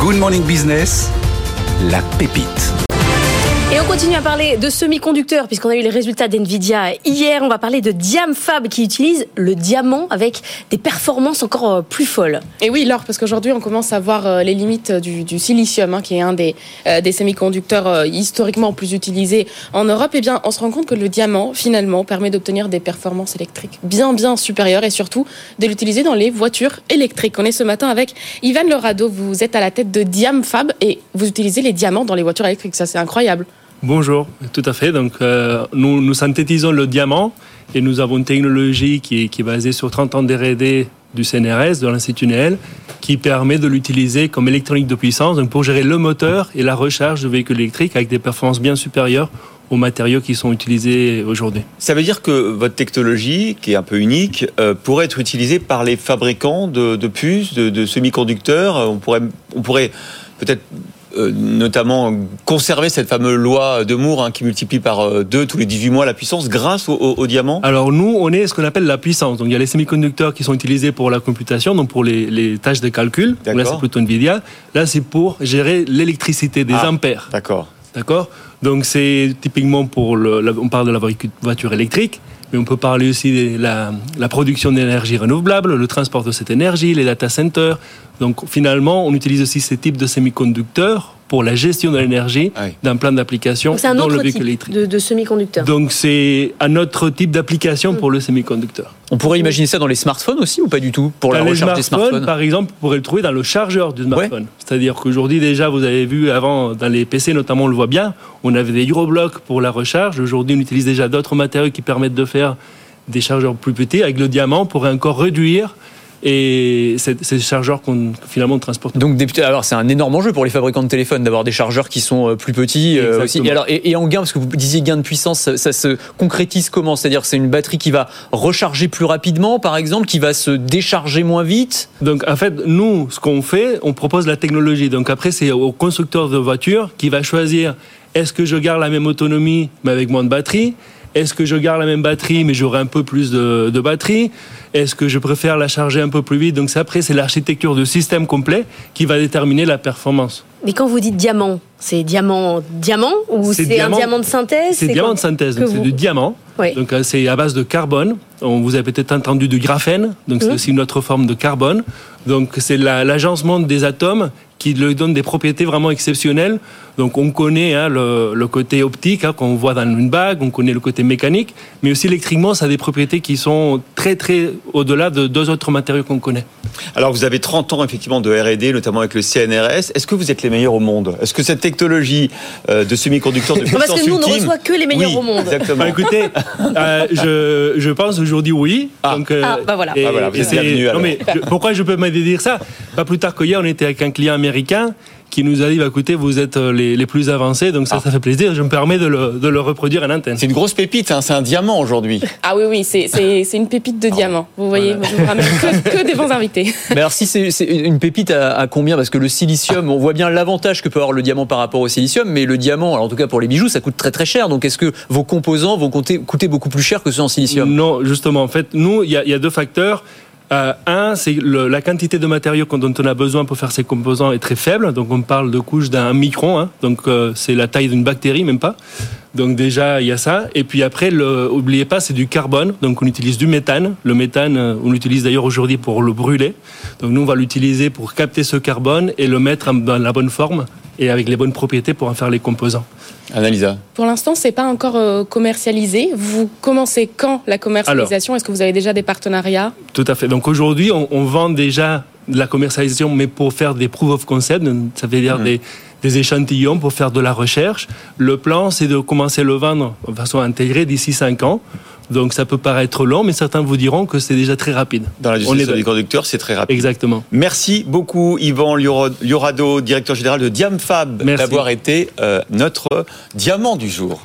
Good Morning Business, la pépite. Et on continue à parler de semi-conducteurs, puisqu'on a eu les résultats d'NVIDIA hier. On va parler de Diamfab qui utilise le diamant avec des performances encore euh, plus folles. Et oui, Laure, parce qu'aujourd'hui, on commence à voir euh, les limites du, silicium, hein, qui est un des, euh, des semi-conducteurs historiquement plus utilisés en Europe. Et eh bien, on se rend compte que le diamant, finalement, permet d'obtenir des performances électriques bien, bien supérieures et surtout de l'utiliser dans les voitures électriques. On est ce matin avec Ivan Lerado. Vous êtes à la tête de Diamfab et vous utilisez les diamants dans les voitures électriques. Ça, c'est incroyable. Bonjour, tout à fait. Donc, euh, nous, nous synthétisons le diamant et nous avons une technologie qui est, qui est basée sur 30 ans d'R&D du CNRS, de l'Institut Néel, qui permet de l'utiliser comme électronique de puissance donc pour gérer le moteur et la recharge de véhicules électriques avec des performances bien supérieures aux matériaux qui sont utilisés aujourd'hui. Ça veut dire que votre technologie, qui est un peu unique, euh, pourrait être utilisée par les fabricants de, de puces, de, de semi-conducteurs. On pourrait, on pourrait peut-être euh, notamment conserver cette fameuse loi de Moore hein, qui multiplie par euh, deux tous les 18 mois la puissance grâce au, diamant Alors nous, on est ce qu'on appelle la puissance. Donc il y a les semi-conducteurs qui sont utilisés pour la computation, donc pour les, tâches de calcul. là, c'est plutôt Nvidia. Là, c'est pour gérer l'électricité des ah, ampères. D'accord. D'accord Donc c'est typiquement pour le, on parle de la voiture électrique mais on peut parler aussi de la, production d'énergie renouvelable, le transport de cette énergie, les data centers. Donc finalement, on utilise aussi ces types de semi-conducteurs pour la gestion de l'énergie ah d'un plan d'application dans le véhicule électrique. De, de semi-conducteurs. Donc c'est un autre type d'application pour le semi-conducteur. On pourrait imaginer ça dans les smartphones aussi ou pas du tout pour la recharge des smartphones Par exemple, vous pourrez le trouver dans le chargeur du smartphone. C'est-à-dire qu'aujourd'hui déjà, vous avez vu avant dans les PC notamment, on le voit bien, on avait des Euroblocs pour la recharge. Aujourd'hui, on utilise déjà d'autres matériaux qui permettent de faire des chargeurs plus petits. Avec le diamant, on pourrait encore réduire et ces chargeurs qu'on finalement transporte. Donc alors c'est un énorme enjeu pour les fabricants de téléphones d'avoir des chargeurs qui sont euh, plus petits euh, aussi. Et, alors, et, en gain, parce que vous disiez gain de puissance, ça, se concrétise comment? C'est-à-dire c'est une batterie qui va recharger plus rapidement, par exemple, qui va se décharger moins vite? Donc en fait, nous, ce qu'on fait, on propose la technologie. Donc après, c'est au constructeur de voiture qui va choisir est-ce que je garde la même autonomie mais avec moins de batterie? Est-ce que je garde la même batterie mais j'aurai un peu plus de, batterie? Est-ce que je préfère la charger un peu plus vite? Donc après, c'est l'architecture de système complet qui va déterminer la performance. Mais quand vous dites diamant, c'est diamant diamant ou c'est un diamant de synthèse? C'est diamant de synthèse, donc c'est du diamant. Donc euh, c'est à base de carbone. On vous a peut-être entendu du graphène, donc c'est mmh. aussi une autre forme de carbone. Donc c'est l'agencement des atomes qui lui donne des propriétés vraiment exceptionnelles. Donc on connaît hein, le, côté optique hein, qu'on voit dans une bague, on connaît le côté mécanique, mais aussi électriquement, ça a des propriétés qui sont très très au-delà de deux autres matériaux qu'on connaît. Alors vous avez 30 ans effectivement de R&D, notamment avec le CNRS. Est-ce que vous êtes les meilleurs au monde Est-ce que cette technologie euh, de semi-conducteurs de puissance Parce que nous, on ne reçoit que les meilleurs au monde. Exactement. Bah, écoutez, euh, je, je, pense aujourd'hui oui. Ah. Donc, euh, ah, bah voilà. Ah, voilà vous êtes bienvenue, non, mais pourquoi je peux me dire ça? Pas plus tard qu'hier, on était avec un client américain qui nous a dit, bah, écoutez, vous êtes euh, les, les plus avancés, donc ça, ah. ça fait plaisir. Je me permets de le, de le reproduire en antenne. C'est une grosse pépite, hein, c'est un diamant aujourd'hui. Ah oui, oui, c'est une pépite de diamant. Vous voyez, je vous ramène que, des bons invités. Mais alors, si c'est une pépite à, combien? Parce que le silicium, on voit bien l'avantage que peut avoir le diamant par rapport au silicium, mais le diamant, alors en tout cas pour les bijoux, ça coûte très très cher. Donc est-ce que vos composants vont coûter, coûter beaucoup plus cher que ceux en silicium? Non, justement, en fait, nous, il y, y a deux facteurs. Euh, un, c'est la quantité de matériaux dont on a besoin pour faire ces composants est très faible. Donc on parle de couches d'un micron. Hein. donc euh, c'est la taille d'une bactérie, même pas. Donc déjà, il y a ça. Et puis après, n'oubliez pas, c'est du carbone. Donc on utilise du méthane. Le méthane, euh, on l'utilise d'ailleurs aujourd'hui pour le brûler. Donc nous, on va l'utiliser pour capter ce carbone et le mettre dans la bonne forme et avec les bonnes propriétés pour en faire les composants. Analisa. Pour l'instant, c'est pas encore euh, commercialisé. Vous commencez quand la commercialisation? Est-ce que vous avez déjà des partenariats? Tout à fait. Donc aujourd'hui, on, vend déjà de la commercialisation, mais pour faire des proof of concept, ça veut dire mmh. des, des, échantillons pour faire de la recherche. Le plan, c'est de commencer le vendre de façon intégrée d'ici 5 ans. Donc ça peut paraître long, mais certains vous diront que c'est déjà très rapide. Dans l'industrie des conducteurs, c'est très rapide. Exactement. Merci beaucoup Yvan Liorado, directeur général de Diamfab, d'avoir été euh, notre diamant du jour.